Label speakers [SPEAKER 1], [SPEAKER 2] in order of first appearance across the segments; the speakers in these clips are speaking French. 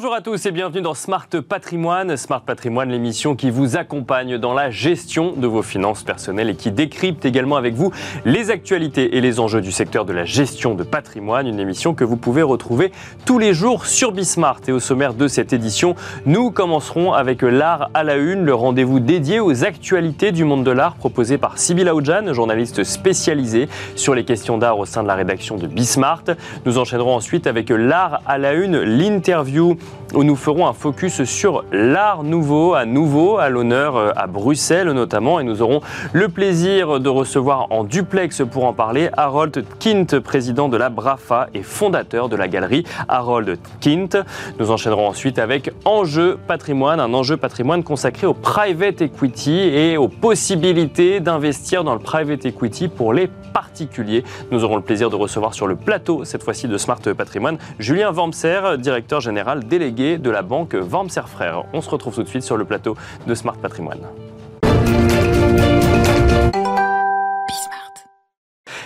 [SPEAKER 1] Bonjour à tous et bienvenue dans Smart Patrimoine. Smart Patrimoine, l'émission qui vous accompagne dans la gestion de vos finances personnelles et qui décrypte également avec vous les actualités et les enjeux du secteur de la gestion de patrimoine. Une émission que vous pouvez retrouver tous les jours sur Bismart. Et au sommaire de cette édition, nous commencerons avec l'art à la une, le rendez-vous dédié aux actualités du monde de l'art proposé par Sybille Aoudjan, journaliste spécialisée sur les questions d'art au sein de la rédaction de Bismart. Nous enchaînerons ensuite avec l'art à la une, l'interview où nous ferons un focus sur l'art nouveau, à nouveau, à l'honneur euh, à Bruxelles notamment. Et nous aurons le plaisir de recevoir en duplex pour en parler Harold Kint, président de la BRAFA et fondateur de la galerie Harold Kint. Nous enchaînerons ensuite avec Enjeu patrimoine, un enjeu patrimoine consacré au private equity et aux possibilités d'investir dans le private equity pour les particuliers. Nous aurons le plaisir de recevoir sur le plateau, cette fois-ci de Smart Patrimoine, Julien Wormser, directeur général délégué de la banque Wormser Frères. On se retrouve tout de suite sur le plateau de Smart Patrimoine.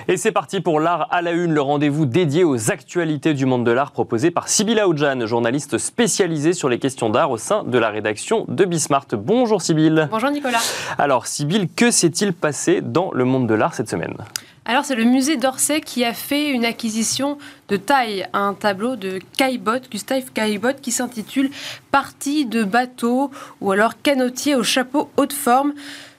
[SPEAKER 1] Et c'est parti pour l'art à la une, le rendez-vous dédié aux actualités du monde de l'art proposé par Sybille Aoudjan, journaliste spécialisée sur les questions d'art au sein de la rédaction de Bismart. Bonjour Sybille.
[SPEAKER 2] Bonjour Nicolas.
[SPEAKER 1] Alors Sybille, que s'est-il passé dans le monde de l'art cette semaine?
[SPEAKER 2] Alors c'est le musée d'Orsay qui a fait une acquisition de taille, un tableau de Caillebotte, Gustave Caillebotte, qui s'intitule Partie de bateau ou alors canotier au chapeau haute forme.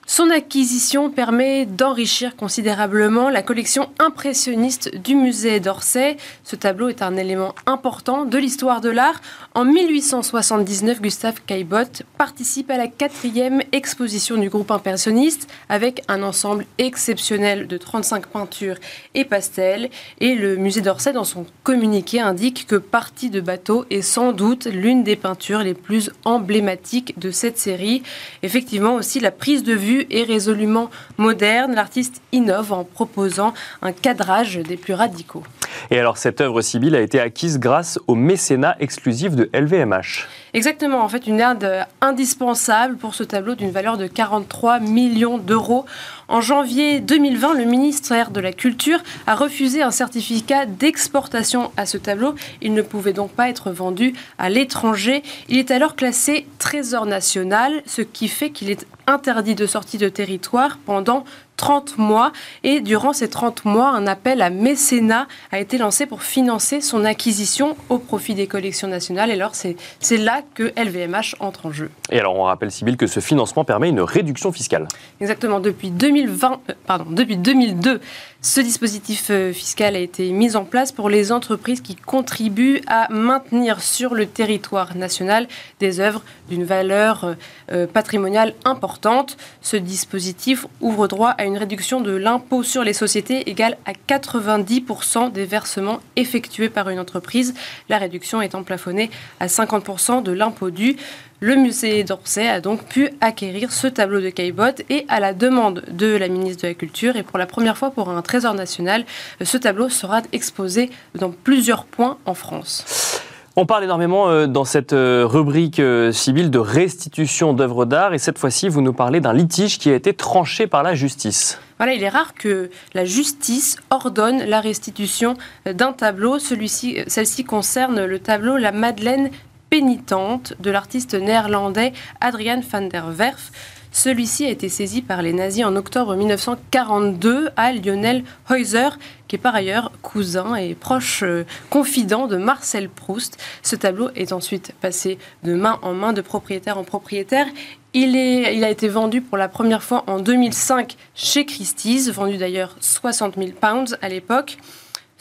[SPEAKER 2] Son acquisition permet d'enrichir considérablement la collection impressionniste du musée d'Orsay. Ce tableau est un élément important de l'histoire de l'art. En 1879, Gustave Caillebotte participe à la quatrième exposition du groupe impressionniste avec un ensemble exceptionnel de 35 peintures et pastels. Et le musée d'Orsay, dans son communiqué, indique que Partie de bateau est sans doute l'une des peintures les plus emblématiques de cette série. Effectivement aussi, la prise de vue et résolument moderne, l'artiste innove en proposant un cadrage des plus radicaux.
[SPEAKER 1] Et alors cette œuvre Sibylle a été acquise grâce au mécénat exclusif de LVMH.
[SPEAKER 2] Exactement, en fait une aide indispensable pour ce tableau d'une valeur de 43 millions d'euros. En janvier 2020, le ministère de la Culture a refusé un certificat d'exportation à ce tableau. Il ne pouvait donc pas être vendu à l'étranger. Il est alors classé trésor national, ce qui fait qu'il est interdit de sortie de territoire pendant 30 mois. Et durant ces 30 mois, un appel à mécénat a été lancé pour financer son acquisition au profit des collections nationales. Et alors, c'est là que LVMH entre en jeu.
[SPEAKER 1] Et alors, on rappelle, Sybille, que ce financement permet une réduction fiscale.
[SPEAKER 2] Exactement. Depuis, 2020, euh, pardon, depuis 2002, ce dispositif euh, fiscal a été mis en place pour les entreprises qui contribuent à maintenir sur le territoire national des œuvres d'une valeur euh, patrimoniale importante. Ce dispositif ouvre droit à une réduction de l'impôt sur les sociétés égale à 90% des versements effectués par une entreprise, la réduction étant plafonnée à 50% de l'impôt dû. Le musée d'Orsay a donc pu acquérir ce tableau de Caillebotte et à la demande de la ministre de la Culture et pour la première fois pour un trésor national, ce tableau sera exposé dans plusieurs points en France.
[SPEAKER 1] On parle énormément euh, dans cette euh, rubrique euh, civile de restitution d'œuvres d'art et cette fois-ci, vous nous parlez d'un litige qui a été tranché par la justice.
[SPEAKER 2] Voilà, il est rare que la justice ordonne la restitution d'un tableau. Celui-ci, celle-ci concerne le tableau La Madeleine pénitente de l'artiste néerlandais Adrian van der Werf. Celui-ci a été saisi par les nazis en octobre 1942 à Lionel Heuser, qui est par ailleurs cousin et proche euh, confident de Marcel Proust. Ce tableau est ensuite passé de main en main, de propriétaire en propriétaire. Il, est, il, a été vendu pour la première fois en 2005 chez Christie's, vendu d'ailleurs 60 000 pounds à l'époque.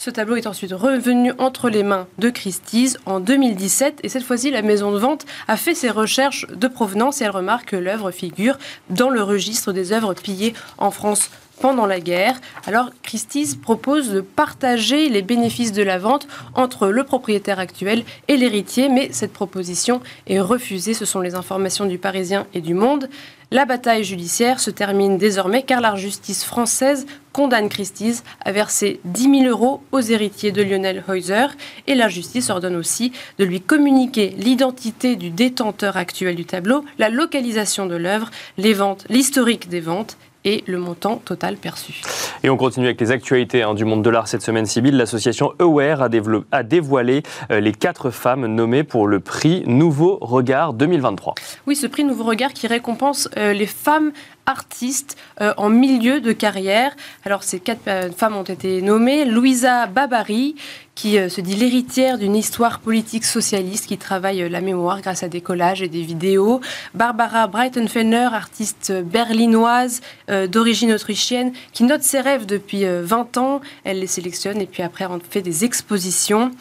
[SPEAKER 2] Ce tableau est ensuite revenu entre les mains de Christie's en 2017 et cette fois-ci la maison de vente a fait ses recherches de provenance et elle remarque que l'œuvre figure dans le registre des œuvres pillées en France pendant la guerre. Alors Christie's propose de partager les bénéfices de la vente entre le propriétaire actuel et l'héritier, mais cette proposition est refusée. Ce sont les informations du Parisien et du Monde. La bataille judiciaire se termine désormais car la justice française condamne Christie's à verser 10 000 euros aux héritiers de Lionel Heuser et la justice ordonne aussi de lui communiquer l'identité du détenteur actuel du tableau, la localisation de l'œuvre, les ventes, l'historique des ventes et le montant total perçu.
[SPEAKER 1] Et on continue avec les actualités hein, du monde de l'art cette semaine, Sibylle. L'association Aware a, a dévoilé euh, les quatre femmes nommées pour le prix Nouveau Regard 2023.
[SPEAKER 2] Oui, ce prix Nouveau Regard qui récompense euh, les femmes artistes euh, en milieu de carrière. Alors ces quatre euh, femmes ont été nommées. Louisa Babary, qui euh, se dit l'héritière d'une histoire politique socialiste qui travaille la mémoire grâce à des collages et des vidéos. Barbara Breitenfellner, artiste berlinoise d'origine autrichienne, qui note ses rêves depuis 20 ans. Elle les sélectionne et puis après on fait des expositions.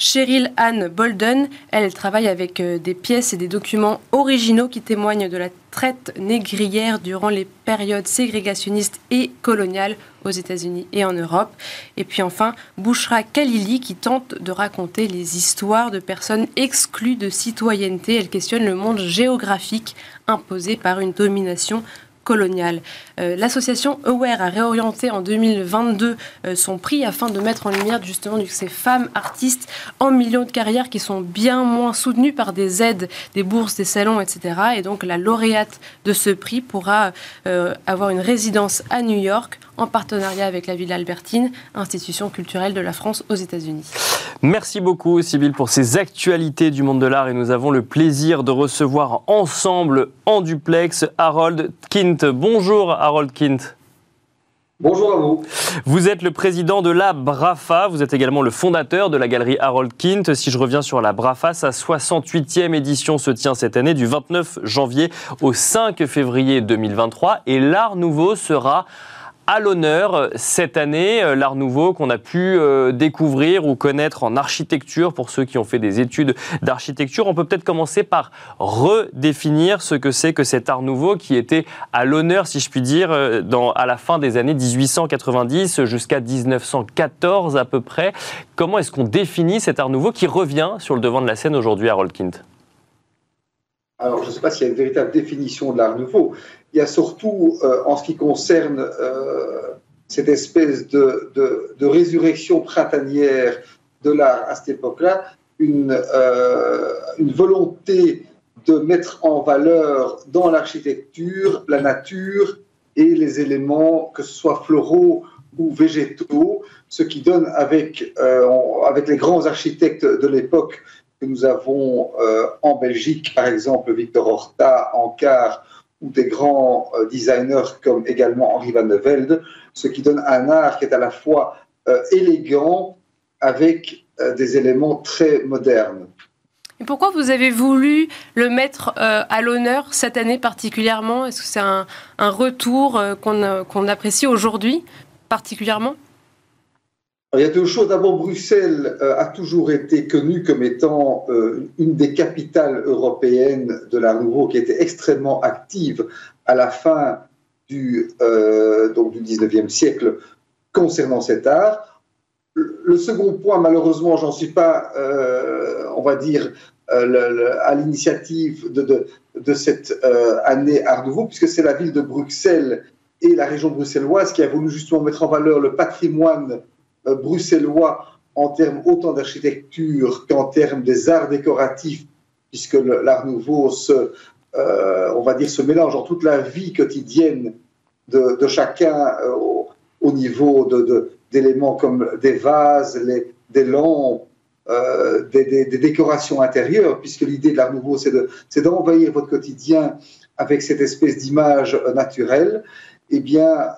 [SPEAKER 2] Cheryl Anne Bolden, elle, travaille avec euh, des pièces et des documents originaux qui témoignent de la traite négrière durant les périodes ségrégationnistes et coloniales aux États-Unis et en Europe. Et puis enfin, Bouchra Khalili qui tente de raconter les histoires de personnes exclues de citoyenneté. Elle questionne le monde géographique imposé par une domination Euh, l'association Aware a réorienté en 2022 euh, son prix afin de mettre en lumière justement ces femmes artistes en millions de carrières qui sont bien moins soutenues par des aides, des bourses, des salons, etc. Et donc la lauréate de ce prix pourra euh, avoir une résidence à New York en partenariat avec la Ville Albertine, institution culturelle de la France aux États-Unis.
[SPEAKER 1] Merci beaucoup, Sybille, pour ces actualités du monde de l'art. Et nous avons le plaisir de recevoir ensemble en duplex Harold Kint. Bonjour, Harold Kint.
[SPEAKER 3] Bonjour à vous.
[SPEAKER 1] Vous êtes le président de la BRAFA, vous êtes également le fondateur de la galerie Harold Kint. Si je reviens sur la BRAFA, sa 68e édition se tient cette année du 29 janvier au 5 février 2023 et l'art nouveau sera à l'honneur cette année, euh, l'art nouveau qu'on a pu euh, découvrir ou connaître en architecture pour ceux qui ont fait des études d'architecture. On peut peut-être commencer par redéfinir ce que c'est que cet art nouveau qui était à l'honneur, si je puis dire, euh, dans, à la fin des années 1890 jusqu'à 1914 à peu près. Comment est-ce qu'on définit cet art nouveau qui revient sur le devant de la scène aujourd'hui à Rolkint
[SPEAKER 3] alors, je ne sais pas s'il y a une véritable définition de l'art nouveau, il y a surtout, euh, en ce qui concerne euh, cette espèce de, résurrection printanière de l'art à cette époque-là, une, euh, une volonté de mettre en valeur dans l'architecture la nature et les éléments, que ce soit floraux ou végétaux, ce qui donne avec les grands architectes de l'époque que nous avons en Belgique, par exemple Victor Horta, Ankar ou des grands euh, designers comme également Henri Van de Velde, ce qui donne un art qui est à la fois euh, élégant avec euh, des éléments très modernes.
[SPEAKER 2] Et pourquoi vous avez voulu le mettre à l'honneur cette année particulièrement? Est-ce que c'est un, retour qu'on apprécie aujourd'hui particulièrement?
[SPEAKER 3] Il y a deux choses. D'abord, Bruxelles euh, a toujours été connue comme étant euh, une des capitales européennes de l'art nouveau qui était extrêmement active à la fin du, euh, donc du 19e siècle concernant cet art. Le second point, malheureusement, j'en suis pas, on va dire, à l'initiative de, cette année Art Nouveau, puisque c'est la ville de Bruxelles et la région bruxelloise qui a voulu justement mettre en valeur le patrimoine bruxellois en termes autant d'architecture qu'en termes des arts décoratifs, puisque l'art nouveau se, euh, on va dire, se mélange en toute la vie quotidienne de, chacun euh, au, niveau d'éléments comme des vases, des lampes, des, décorations intérieures, puisque l'idée de l'art nouveau, c'est d'envahir votre quotidien avec cette espèce d'image naturelle. Eh bien,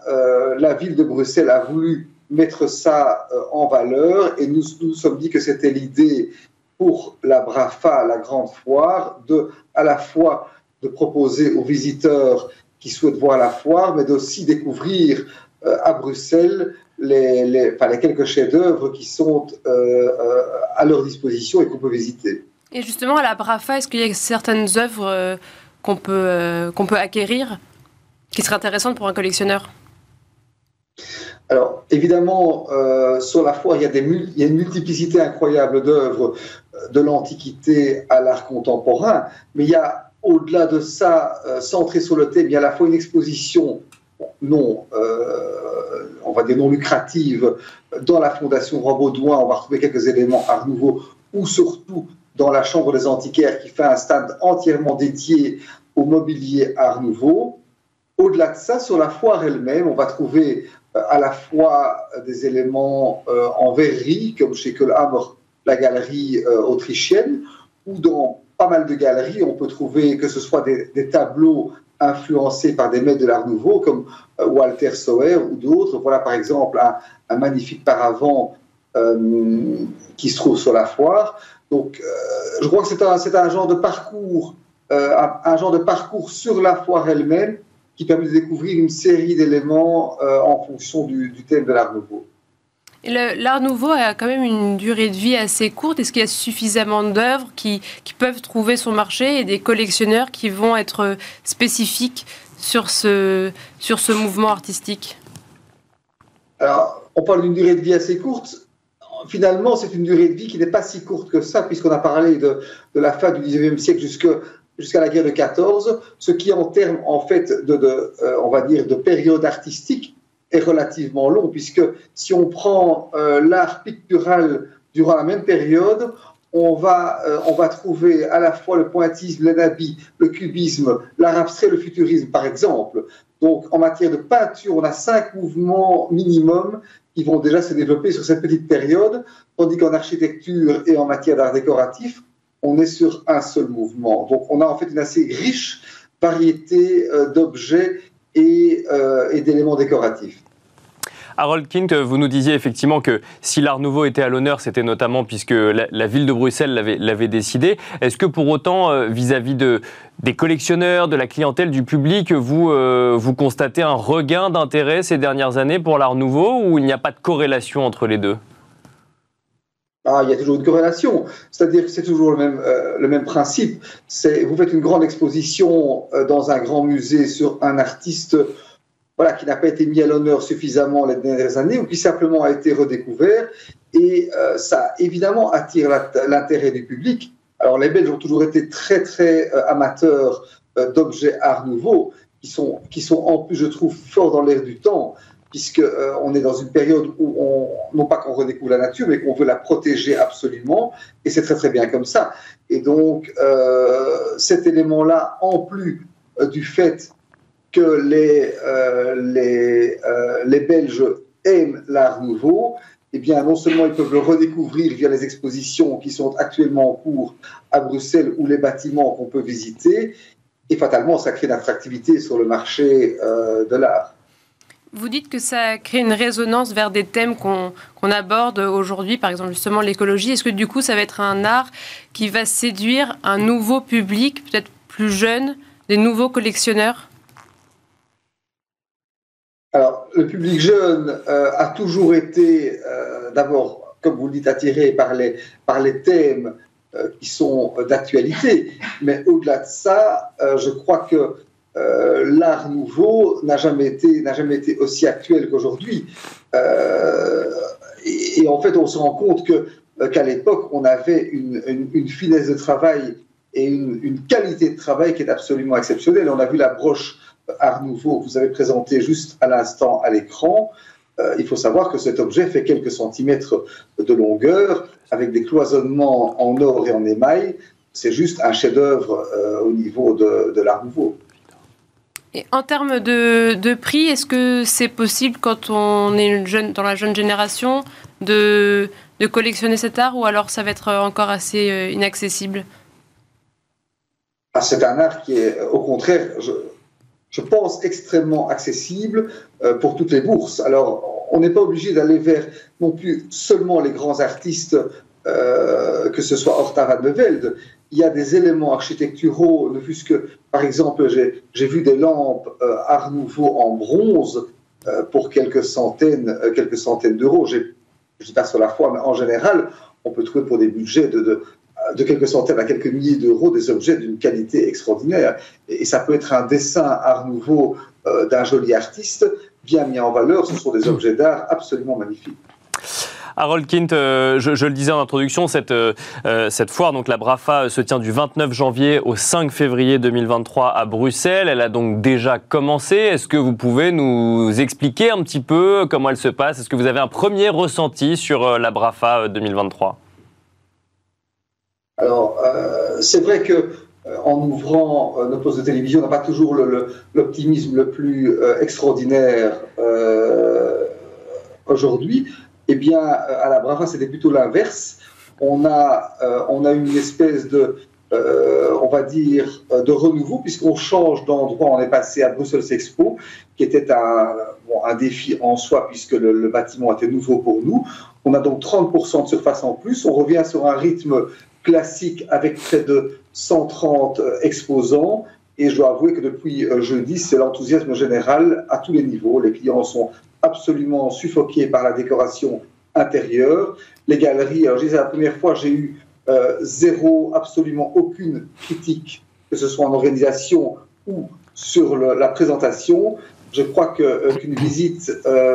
[SPEAKER 3] la ville de Bruxelles a voulu mettre ça euh, en valeur et nous nous sommes dit que c'était l'idée pour la BRAFA, la grande foire, de à la fois de proposer aux visiteurs qui souhaitent voir la foire, mais d'aussi découvrir euh, à Bruxelles les, quelques chefs-d'œuvre qui sont euh, à leur disposition et qu'on peut visiter.
[SPEAKER 2] Et justement, à la BRAFA, est-ce qu'il y a certaines œuvres qu'on peut, qu'on peut acquérir qui seraient intéressantes pour un collectionneur?
[SPEAKER 3] Alors, évidemment, euh, sur la foire, il y, a une multiplicité incroyable d'œuvres euh, de l'Antiquité à l'art contemporain, mais il y a, au-delà de ça, euh, centré sur le thème, il y a à la fois une exposition non, on va dire non lucrative, dans la Fondation Robaudouin, on va retrouver quelques éléments art nouveau, ou surtout dans la Chambre des antiquaires qui fait un stand entièrement dédié au mobilier art nouveau. au-delà de ça, sur la foire elle-même, on va trouver à la fois des éléments en verrerie, comme chez Kohlhammer, la galerie autrichienne, ou dans pas mal de galeries, on peut trouver que ce soit des, tableaux influencés par des maîtres de l'art nouveau comme euh, Walter Sauer ou d'autres. Voilà par exemple un, magnifique paravent euh, qui se trouve sur la foire. Donc euh, je crois que c'est un, genre de parcours, un, genre de parcours sur la foire elle-même qui permet de découvrir une série d'éléments en fonction du, du thème de l'art nouveau.
[SPEAKER 2] L'art nouveau a quand même une durée de vie assez courte. Est-ce qu'il y a suffisamment d'œuvres qui, peuvent trouver son marché et des collectionneurs qui vont être spécifiques sur ce, sur ce mouvement artistique?
[SPEAKER 3] Alors, on parle d'une durée de vie assez courte. Finalement, c'est une durée de vie qui n'est pas si courte que ça, puisqu'on a parlé de, la fin du 19e siècle jusqu'à la guerre de 14, ce qui en termes en fait de, de euh, on va dire de période artistique est relativement long, puisque si on prend euh, l'art pictural durant la même période, on va, euh, on va trouver à la fois le pointisme, l'anabi, le cubisme, l'art abstrait, le futurisme, par exemple. Donc, en matière de peinture, on a cinq mouvements minimum qui vont déjà se développer sur cette petite période, tandis qu'en architecture et en matière d'art décoratif, on est sur un seul mouvement. Donc, on a en fait une assez riche variété euh, d'objets euh, et, d'éléments décoratifs.
[SPEAKER 1] Harold Kint, vous nous disiez effectivement que si l'art nouveau était à l'honneur, c'était notamment puisque la, ville de Bruxelles l'avait décidé. Est-ce que pour autant, euh, vis-à-vis de, des collectionneurs, de la clientèle, du public, vous, vous constatez un regain d'intérêt ces dernières années pour l'art nouveau ou il n'y a pas de corrélation entre les deux?
[SPEAKER 3] Ah, il y a toujours une corrélation, c'est-à-dire que c'est toujours le même, euh, le même principe. Vous faites une grande exposition euh, dans un grand musée sur un artiste voilà, qui n'a pas été mis à l'honneur suffisamment les dernières années ou qui simplement a été redécouvert. Et euh, ça, évidemment, attire l'intérêt du public. Alors, les Belges ont toujours été très, très amateurs d'objets art nouveau, qui sont, qui sont en plus, je trouve, forts dans l'air du temps puisqu'on euh, est dans une période où on, non pas qu'on redécouvre la nature, mais qu'on veut la protéger absolument, et c'est très très bien comme ça. Et donc euh, cet élément-là, en plus euh, du fait que les Belges aiment l'art nouveau, eh bien, non seulement ils peuvent le redécouvrir via les expositions qui sont actuellement en cours à Bruxelles ou les bâtiments qu'on peut visiter, et fatalement, ça crée une attractivité sur le marché de l'art.
[SPEAKER 2] Vous dites que ça crée une résonance vers des thèmes qu'on aborde aujourd'hui, par exemple justement l'écologie. Est-ce que du coup ça va être un art qui va séduire un nouveau public, peut-être plus jeune, des nouveaux collectionneurs?
[SPEAKER 3] Alors le public jeune euh, a toujours été euh, d'abord, comme vous le dites, attiré par les, par les thèmes euh, qui sont d'actualité. Mais au-delà de ça, je crois que euh, l'art nouveau n'a jamais été jamais été aussi actuel qu'aujourd'hui. Euh, et, en fait, on se rend compte euh, qu'à l'époque, on avait une, finesse de travail et une, une, qualité de travail qui est absolument exceptionnelle. On a vu la broche Art Nouveau que vous avez présentée juste à l'instant à l'écran. il faut savoir que cet objet fait quelques centimètres de longueur, avec des cloisonnements en or et en émail. C'est juste un chef-d'œuvre au niveau de, de l'Art Nouveau.
[SPEAKER 2] Et en termes de, prix, est-ce que c'est possible quand on est dans la jeune génération de, de, collectionner cet art ou alors ça va être encore assez euh, inaccessible?
[SPEAKER 3] Ah, C'est un art qui est au contraire, je, pense, extrêmement accessible euh, pour toutes les bourses. Alors on n'est pas obligé d'aller vers non plus seulement les grands artistes, euh, que ce soit Horta Van de Velde, il y a des éléments architecturaux, ne que, par exemple, j'ai vu des lampes euh, Art Nouveau en bronze euh, pour quelques centaines, euh, d'euros. Je ne sais pas sur la foi, mais en général, on peut trouver pour des budgets de quelques centaines à quelques milliers d'euros des objets d'une qualité extraordinaire. Et, ça peut être un dessin Art Nouveau d'un joli artiste bien mis en valeur. Ce sont des objets d'art absolument magnifiques.
[SPEAKER 1] Harold Kint, euh, je, le disais en introduction, cette, euh, euh, cette foire, donc la BRAFA, se tient du 29 janvier au 5 février 2023 à Bruxelles. Elle a donc déjà commencé. Est-ce que vous pouvez nous expliquer un petit peu comment elle se passe? Est-ce que vous avez un premier ressenti sur la BRAFA 2023
[SPEAKER 3] Alors, c'est vrai que en ouvrant nos postes de télévision, n'a pas toujours l'optimisme le, plus extraordinaire aujourd'hui. Eh bien, à la Brava, c'était plutôt l'inverse. On a, on a une espèce de, on va dire, de renouveau, puisqu'on change d'endroit. On est passé à Brussels Expo, qui était un, défi en soi, puisque le, bâtiment était nouveau pour nous. On a donc 30% de surface en plus. On revient sur un rythme classique avec près de 130 euh, exposants. Et je dois avouer que depuis euh, jeudi, c'est l'enthousiasme général à tous les niveaux. Les clients sont absolument suffoqués par la décoration intérieure. Les galeries, alors je disais la première fois, j'ai eu euh, zéro, absolument aucune critique, que ce soit en organisation ou sur la présentation. Je crois qu'une visite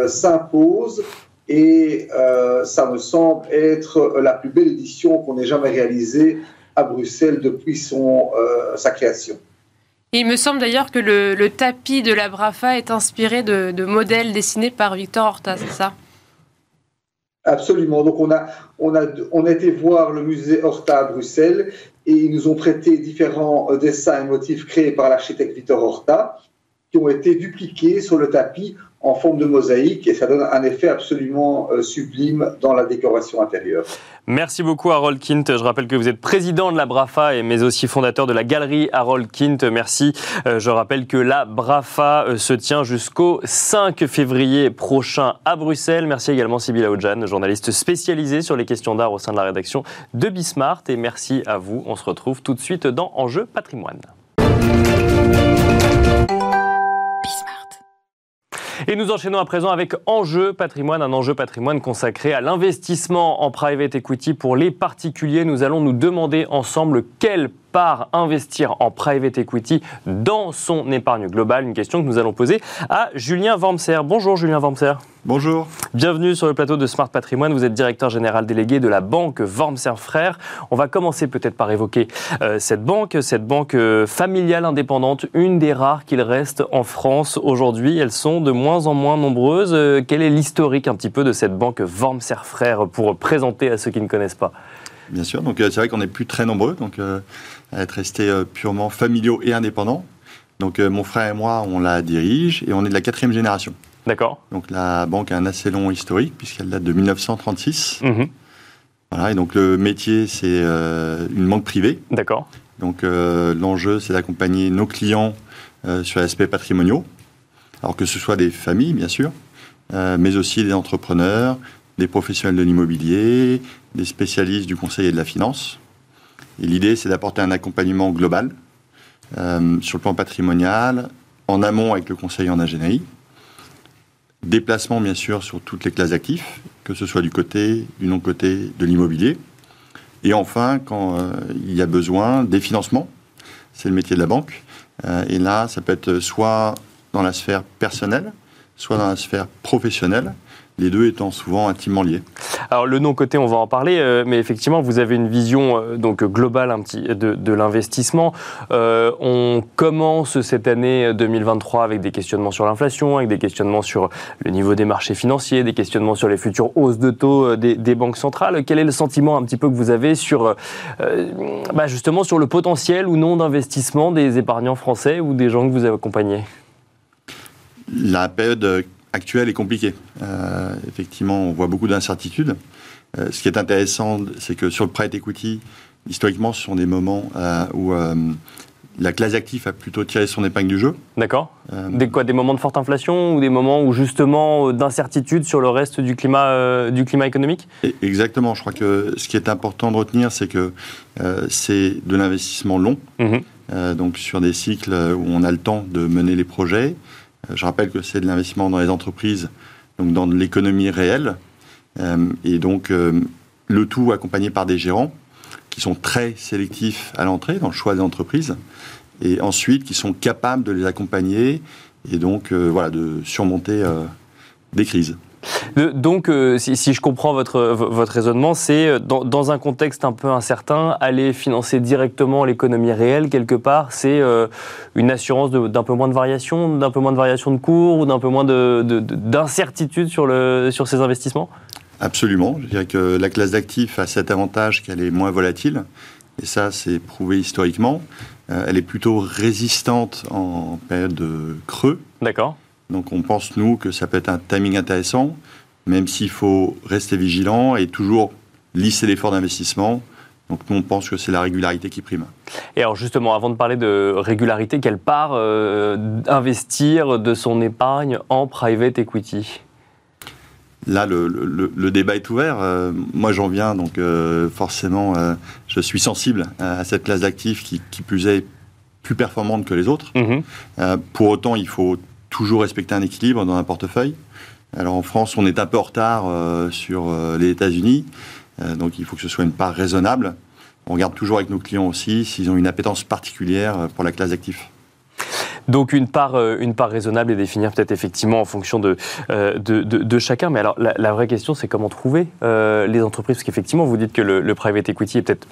[SPEAKER 3] s'impose et euh, ça me semble être la plus belle édition qu'on ait jamais réalisée à Bruxelles depuis son, euh, sa création.
[SPEAKER 2] Il me semble d'ailleurs que le, tapis de la Brafa est inspiré de, modèles dessinés par Victor Horta, c'est ça?
[SPEAKER 3] Absolument. Donc on a, on, a, on a été voir le musée Horta à Bruxelles et ils nous ont prêté différents euh, dessins et motifs créés par l'architecte Victor Horta qui ont été dupliqués sur le tapis en forme de mosaïque et ça donne un effet absolument euh, sublime dans la décoration intérieure.
[SPEAKER 1] Merci beaucoup Harold Kint. Je rappelle que vous êtes président de la BRAFA et mais aussi fondateur de la galerie Harold Kint. Merci. Euh, je rappelle que la BRAFA euh, se tient jusqu'au 5 février prochain à Bruxelles. Merci également Sybille Aoudjan, journaliste spécialisée sur les questions d'art au sein de la rédaction de Bismart. Et merci à vous. On se retrouve tout de suite dans Enjeu patrimoine. Et nous enchaînons à présent avec Enjeu patrimoine, un enjeu patrimoine consacré à l'investissement en private equity pour les particuliers. Nous allons nous demander ensemble quelle part investir en private equity dans son épargne globale Une question que nous allons poser à Julien Wormser. Bonjour Julien Wormser.
[SPEAKER 4] Bonjour.
[SPEAKER 1] Bienvenue sur le plateau de Smart Patrimoine. Vous êtes directeur général délégué de la banque Wormser Frères. On va commencer peut-être par évoquer euh, cette banque, cette banque euh, familiale indépendante, une des rares qu'il reste en France aujourd'hui. Elles sont de moins en moins nombreuses. Euh, quel est l'historique un petit peu de cette banque Wormser Frères pour présenter à ceux qui ne connaissent pas?
[SPEAKER 4] Bien sûr, donc c'est vrai qu'on n'est plus très nombreux. Donc à être restés purement familiaux et indépendants. Donc mon frère et moi, on la dirige et on est de la quatrième génération.
[SPEAKER 1] D'accord.
[SPEAKER 4] Donc la banque a un assez long historique puisqu'elle date de 1936. Mhm. Voilà, et donc le métier, c'est euh, une banque privée.
[SPEAKER 1] D'accord.
[SPEAKER 4] Donc l'enjeu, c'est d'accompagner nos clients sur l'aspect patrimoniaux. Alors que ce soit des familles, bien sûr, mais aussi des entrepreneurs, des professionnels de l'immobilier, des spécialistes du conseil et de la finance. Et l'idée, c'est d'apporter un accompagnement global euh, sur le plan patrimonial, en amont avec le conseil en ingénierie, déplacement bien sûr sur toutes les classes d'actifs, que ce soit du côté, du non-côté de l'immobilier, et enfin, quand euh, il y a besoin, des financements, c'est le métier de la banque, euh, et là, ça peut être soit dans la sphère personnelle, soit dans la sphère professionnelle, les deux étant souvent intimement liés.
[SPEAKER 1] Alors le non-côté, on va en parler, euh, mais effectivement, vous avez une vision euh, donc globale un petit, de, l'investissement. Euh, on commence cette année 2023 avec des questionnements sur l'inflation, avec des questionnements sur le niveau des marchés financiers, des questionnements sur les futures hausses de taux des, banques centrales. Quel est le sentiment un petit peu que vous avez sur bah, justement sur le potentiel ou non d'investissement des épargnants français ou des gens que vous avez accompagnés
[SPEAKER 4] La période actuelle est compliquée. Euh, effectivement, on voit beaucoup d'incertitudes. Euh, ce qui est intéressant, c'est que sur le private equity, historiquement, ce sont des moments euh, où la classe active a plutôt tiré son épingle du jeu.
[SPEAKER 1] D'accord. des quoi Des moments de forte inflation ou des moments où justement d'incertitude sur le reste du climat, du climat économique?
[SPEAKER 4] Exactement. Je crois que ce qui est important de retenir, c'est que c'est de l'investissement long. Mhm. donc sur des cycles où on a le temps de mener les projets, je rappelle que c'est de l'investissement dans les entreprises, donc dans l'économie réelle, euh, et donc euh, le tout accompagné par des gérants qui sont très sélectifs à l'entrée dans le choix des entreprises, et ensuite qui sont capables de les accompagner et donc euh, voilà de surmonter des crises.
[SPEAKER 1] Donc, euh, si, je comprends votre, votre raisonnement, c'est euh, dans, un contexte un peu incertain, aller financer directement l'économie réelle quelque part, c'est euh, une assurance d'un peu moins de variation, d'un peu moins de variation de cours ou d'un peu moins d'incertitude sur, sur ces investissements?
[SPEAKER 4] Absolument. Je dirais que la classe d'actifs a cet avantage qu'elle est moins volatile et ça c'est prouvé historiquement. elle est plutôt résistante en période de creux.
[SPEAKER 1] D'accord.
[SPEAKER 4] Donc on pense, nous, que ça peut être un timing intéressant, même s'il faut rester vigilant et toujours lisser l'effort d'investissement. Donc nous, on pense que c'est la régularité qui prime.
[SPEAKER 1] Et alors justement, avant de parler de régularité, quelle part euh, investir de son épargne en private equity?
[SPEAKER 4] Là, le, débat est ouvert. Euh, moi, j'en viens, donc euh, forcément, je suis sensible à, cette classe d'actifs qui, plus est plus performante que les autres. Mhm. pour autant, il faut toujours respecter un équilibre dans un portefeuille. Alors en France, on est un peu en retard sur les États-Unis. Euh, donc il faut que ce soit une part raisonnable. On regarde toujours avec nos clients aussi s'ils ont une appétence particulière euh, pour la classe d'actifs.
[SPEAKER 1] Donc une part, euh, une part raisonnable et définir peut-être effectivement en fonction de, de, chacun. Mais alors la, vraie question, c'est comment trouver les entreprises? Parce qu'effectivement, vous dites que le, private equity est peut-être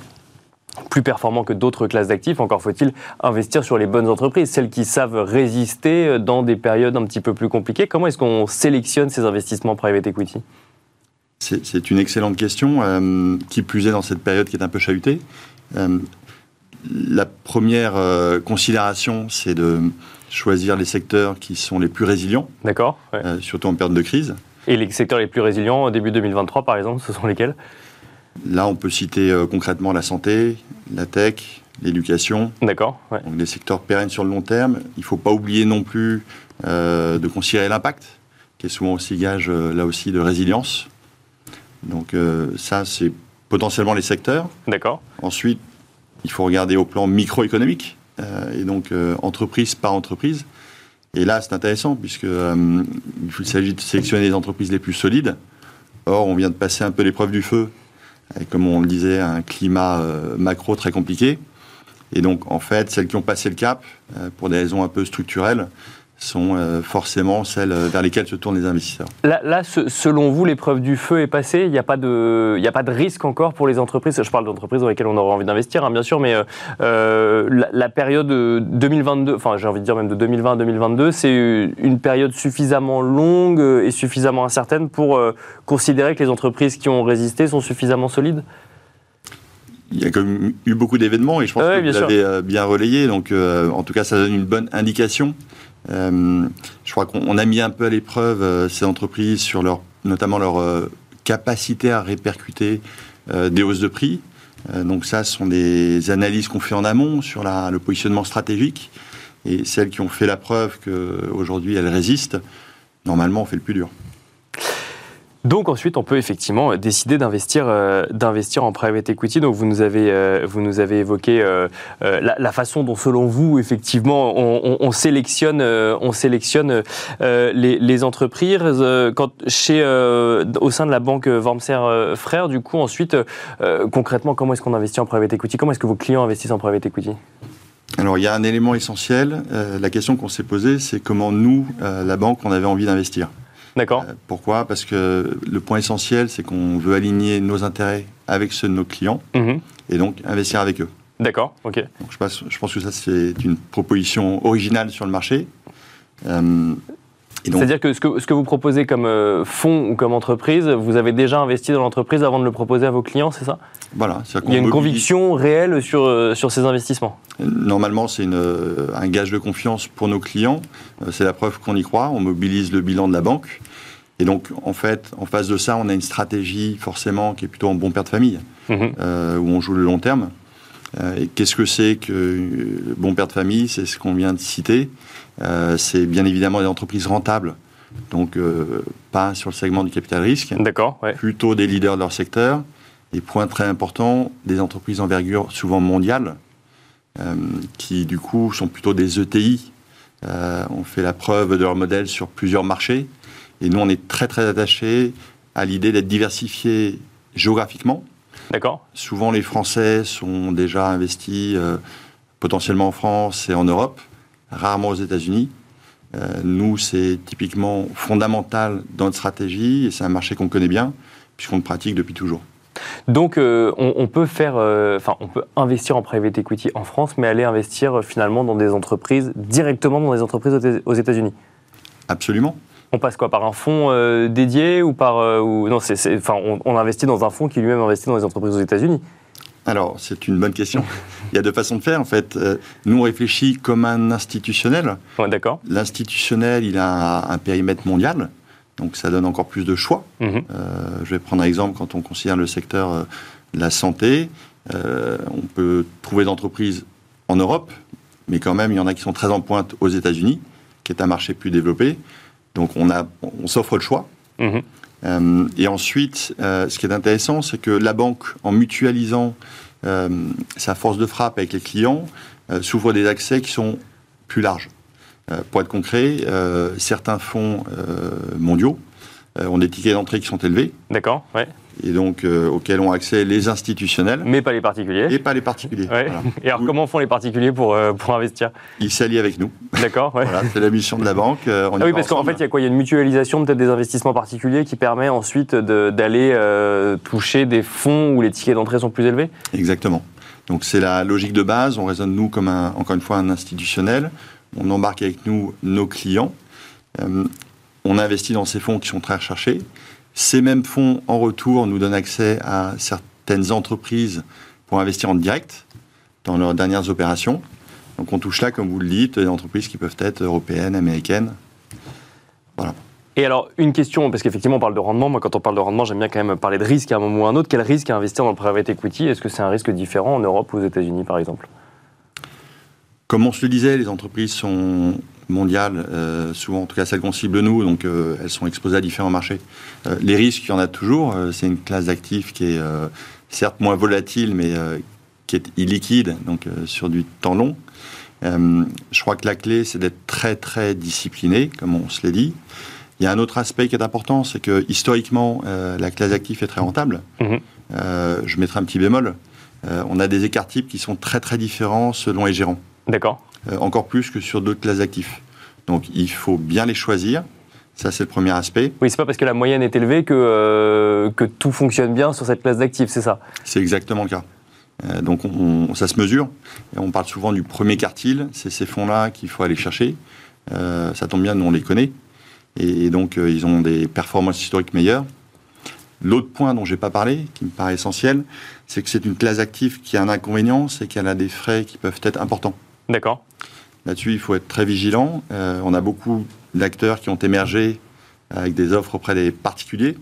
[SPEAKER 1] plus performant que d'autres classes d'actifs. Encore faut-il investir sur les bonnes entreprises, celles qui savent résister dans des périodes un petit peu plus compliquées. Comment est-ce qu'on sélectionne ces investissements private equity?
[SPEAKER 4] C'est une excellente question, euh, qui plus est dans cette période qui est un peu chahutée. Euh, la première euh, considération, c'est de choisir les secteurs qui sont les plus résilients.
[SPEAKER 1] D'accord.
[SPEAKER 4] surtout en période de crise.
[SPEAKER 1] Et les secteurs les plus résilients, début 2023 par exemple, ce sont lesquels?
[SPEAKER 4] Là, on peut citer concrètement la santé, la tech, l'éducation.
[SPEAKER 1] D'accord.
[SPEAKER 4] Donc des secteurs pérennes sur le long terme. Il ne faut pas oublier non plus de considérer l'impact, qui est souvent aussi gage, là aussi, de résilience. Donc euh, ça, c'est potentiellement les secteurs.
[SPEAKER 1] D'accord.
[SPEAKER 4] Ensuite, il faut regarder au plan microéconomique, euh, et donc euh, entreprise par entreprise. Et là, c'est intéressant, puisque il s'agit de sélectionner les entreprises les plus solides. Or, on vient de passer un peu l'épreuve du feu, comme on le disait, un climat macro très compliqué. Et donc, en fait, celles qui ont passé le cap, pour des raisons un peu structurelles, sont euh, forcément celles euh, vers lesquelles se tournent les investisseurs.
[SPEAKER 1] Là, selon vous, l'épreuve du feu est passée? Il n'y a, pas de, a pas de risque encore pour les entreprises? Je parle d'entreprises dans lesquelles on aurait envie d'investir, hein, bien sûr, mais euh, la, période 2022, enfin j'ai envie de dire même de 2020 à 2022, c'est une période suffisamment longue et suffisamment incertaine pour considérer que les entreprises qui ont résisté sont suffisamment solides?
[SPEAKER 4] Il y a quand même eu beaucoup d'événements et je pense que vous l'avez bien relayé. Donc, en tout cas, ça donne une bonne indication. Euh, je crois qu'on a mis un peu à l'épreuve euh, ces entreprises sur leur, notamment leur euh, capacité à répercuter des hausses de prix. donc ça, ce sont des analyses qu'on fait en amont sur le positionnement stratégique. Et celles qui ont fait la preuve qu'aujourd'hui elles résistent, normalement on fait le plus dur.
[SPEAKER 1] Donc ensuite, on peut effectivement décider d'investir, euh, d'investir en private equity. Donc vous nous avez, euh, vous nous avez évoqué euh, la, façon dont, selon vous, effectivement, on, sélectionne, on sélectionne les, les, entreprises. Quand chez, au sein de la banque Wormser Frères, du coup, ensuite, concrètement, comment est-ce qu'on investit en private equity? Comment est-ce que vos clients investissent en private equity?
[SPEAKER 4] Alors, il y a un élément essentiel. la question qu'on s'est posée, c'est comment nous, la banque, on avait envie d'investir.
[SPEAKER 1] D'accord.
[SPEAKER 4] Euh, pourquoi? Parce que le point essentiel, c'est qu'on veut aligner nos intérêts avec ceux de nos clients mhm. et donc investir avec eux.
[SPEAKER 1] D'accord, ok.
[SPEAKER 4] Donc je, pense, je pense que ça, c'est une proposition originale sur le marché.
[SPEAKER 1] Euh, c'est-à-dire que ce, que ce, que vous proposez comme euh, fonds ou comme entreprise, vous avez déjà investi dans l'entreprise avant de le proposer à vos clients, c'est ça?
[SPEAKER 4] Voilà.
[SPEAKER 1] Il y a une conviction réelle sur, euh, sur ces investissements?
[SPEAKER 4] Normalement, c'est euh, un gage de confiance pour nos clients. c'est la preuve qu'on y croit. On mobilise le bilan de la banque. Et donc, en fait, en face de ça, on a une stratégie forcément qui est plutôt en bon père de famille, mhm. où on joue le long terme. Et qu'est-ce que c'est que bon père de famille C'est ce qu'on vient de citer. Euh, c'est bien évidemment des entreprises rentables, donc euh, pas sur le segment du capital risque.
[SPEAKER 1] D'accord.
[SPEAKER 4] Plutôt des leaders de leur secteur. Et point très important, des entreprises d'envergure souvent mondiales, euh, qui du coup sont plutôt des ETI. on fait la preuve de leur modèle sur plusieurs marchés. Et nous, on est très très attachés à l'idée d'être diversifiés géographiquement.
[SPEAKER 1] D'accord.
[SPEAKER 4] Souvent, les Français sont déjà investis potentiellement en France et en Europe rarement aux États-Unis. Euh, nous, c'est typiquement fondamental dans notre stratégie et c'est un marché qu'on connaît bien puisqu'on le pratique depuis toujours.
[SPEAKER 1] Donc, euh, on, peut faire, euh, enfin, on peut investir en private equity en France, mais aller investir finalement dans des entreprises directement dans des entreprises aux États-Unis.
[SPEAKER 4] Absolument.
[SPEAKER 1] On passe quoi par un fonds dédié ou par ou non, c'est, enfin, on, on, investit dans un fonds qui lui-même investit dans des entreprises aux États-Unis.
[SPEAKER 4] Alors, c'est une bonne question. Il y a deux façons de faire, en fait. Euh, nous, on réfléchit comme un institutionnel.
[SPEAKER 1] Ouais, D'accord.
[SPEAKER 4] L'institutionnel, il a un périmètre mondial, donc ça donne encore plus de choix.
[SPEAKER 1] Mhm.
[SPEAKER 4] Euh, je vais prendre un exemple quand on considère le secteur euh, de la santé. euh, on peut trouver des entreprises en Europe, mais quand même, il y en a qui sont très en pointe aux États-Unis, qui est un marché plus développé. Donc, on, a, on s'offre le choix.
[SPEAKER 1] Mhm.
[SPEAKER 4] Euh, et ensuite, euh, ce qui est intéressant, c'est que la banque, en mutualisant euh, sa force de frappe avec les clients, s'ouvre des accès qui sont plus larges. Pour être concret, certains fonds mondiaux ont des tickets d'entrée qui sont élevés
[SPEAKER 1] D'accord, ouais.
[SPEAKER 4] et donc euh, auxquels ont accès les institutionnels
[SPEAKER 1] Mais pas les particuliers.
[SPEAKER 4] et pas les particuliers.
[SPEAKER 1] Ouais.
[SPEAKER 4] Voilà.
[SPEAKER 1] Et alors, comment font les particuliers pour, euh, pour investir?
[SPEAKER 4] Ils s'allient avec nous.
[SPEAKER 1] D'accord, ouais.
[SPEAKER 4] Voilà, c'est la mission de la banque. euh, on
[SPEAKER 1] Ah oui, parce qu'en fait, il y a quoi? Il y a une mutualisation peut-être des investissements particuliers qui permet ensuite d'aller euh, toucher des fonds où les tickets d'entrée sont plus élevés?
[SPEAKER 4] Exactement. Donc c'est la logique de base. On raisonne nous comme un, encore une fois un institutionnel. On embarque avec nous nos clients. On investit dans ces fonds qui sont très recherchés. Ces mêmes fonds, en retour, nous donnent accès à certaines entreprises pour investir en direct dans leurs dernières opérations. Donc on touche là, comme vous le dites, des entreprises qui peuvent être européennes, américaines.
[SPEAKER 1] Et alors, une question, parce qu'effectivement, on parle de rendement. Moi, quand on parle de rendement, j'aime bien quand même parler de risque à un moment ou à un autre. Quel risque à investir dans le private equity? Est-ce que c'est un risque différent en Europe ou aux États-Unis, par exemple?
[SPEAKER 4] Comme on se le disait, les entreprises sont mondiales, euh, souvent en tout cas celles qu'on cible nous, donc euh, elles sont exposées à différents marchés. Euh, les risques, il y en a toujours. C'est une classe d'actifs qui est certes moins volatile, mais qui est illiquide, donc sur du temps long. Je crois que la clé, c'est d'être très très discipliné, comme on se l'est dit. Il y a un autre aspect qui est important, c'est que historiquement, la classe d'actifs est très rentable.
[SPEAKER 1] Mhm.
[SPEAKER 4] Euh, je mettrai un petit bémol. On a des écarts types qui sont très très différents selon les gérants
[SPEAKER 1] D'accord.
[SPEAKER 4] Euh, encore plus que sur d'autres classes d'actifs. Donc il faut bien les choisir. Ça, c'est le premier aspect.
[SPEAKER 1] Oui, c'est pas parce que la moyenne est élevée que, euh, que tout fonctionne bien sur cette classe d'actifs, c'est ça?
[SPEAKER 4] C'est exactement le cas. Euh, donc on- on- ça se mesure. Et on parle souvent du premier quartile. C'est ces fonds-là qu'il faut aller chercher. Euh, ça tombe bien, nous on les connaît. Et, et donc ils ont des performances historiques meilleures. L'autre point dont je n'ai pas parlé, qui me paraît essentiel, c'est que c'est une classe d'actifs qui a un inconvénient, c'est qu'elle a des frais qui peuvent être importants.
[SPEAKER 1] D'accord.
[SPEAKER 4] Là-dessus, il faut être très vigilant. Euh, on a beaucoup d'acteurs qui ont émergé avec des offres auprès des particuliers.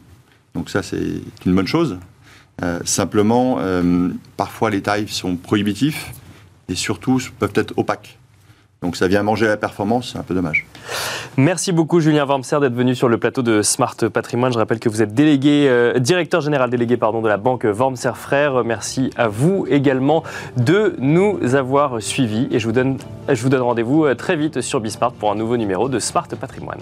[SPEAKER 4] Donc ça, c'est une bonne chose. Euh, simplement, euh, parfois, les tarifs sont prohibitifs et surtout peuvent être opaques. Donc ça vient manger la performance, c'est un peu dommage.
[SPEAKER 1] Merci beaucoup Julien Wormser d'être venu sur le plateau de Smart Patrimoine. Je rappelle que vous êtes délégué, euh, directeur général délégué pardon, de la banque Wormser Frères. Merci à vous également de nous avoir suivis et je vous donne, je vous donne rendez-vous euh, très vite sur Bismart pour un nouveau numéro de Smart Patrimoine.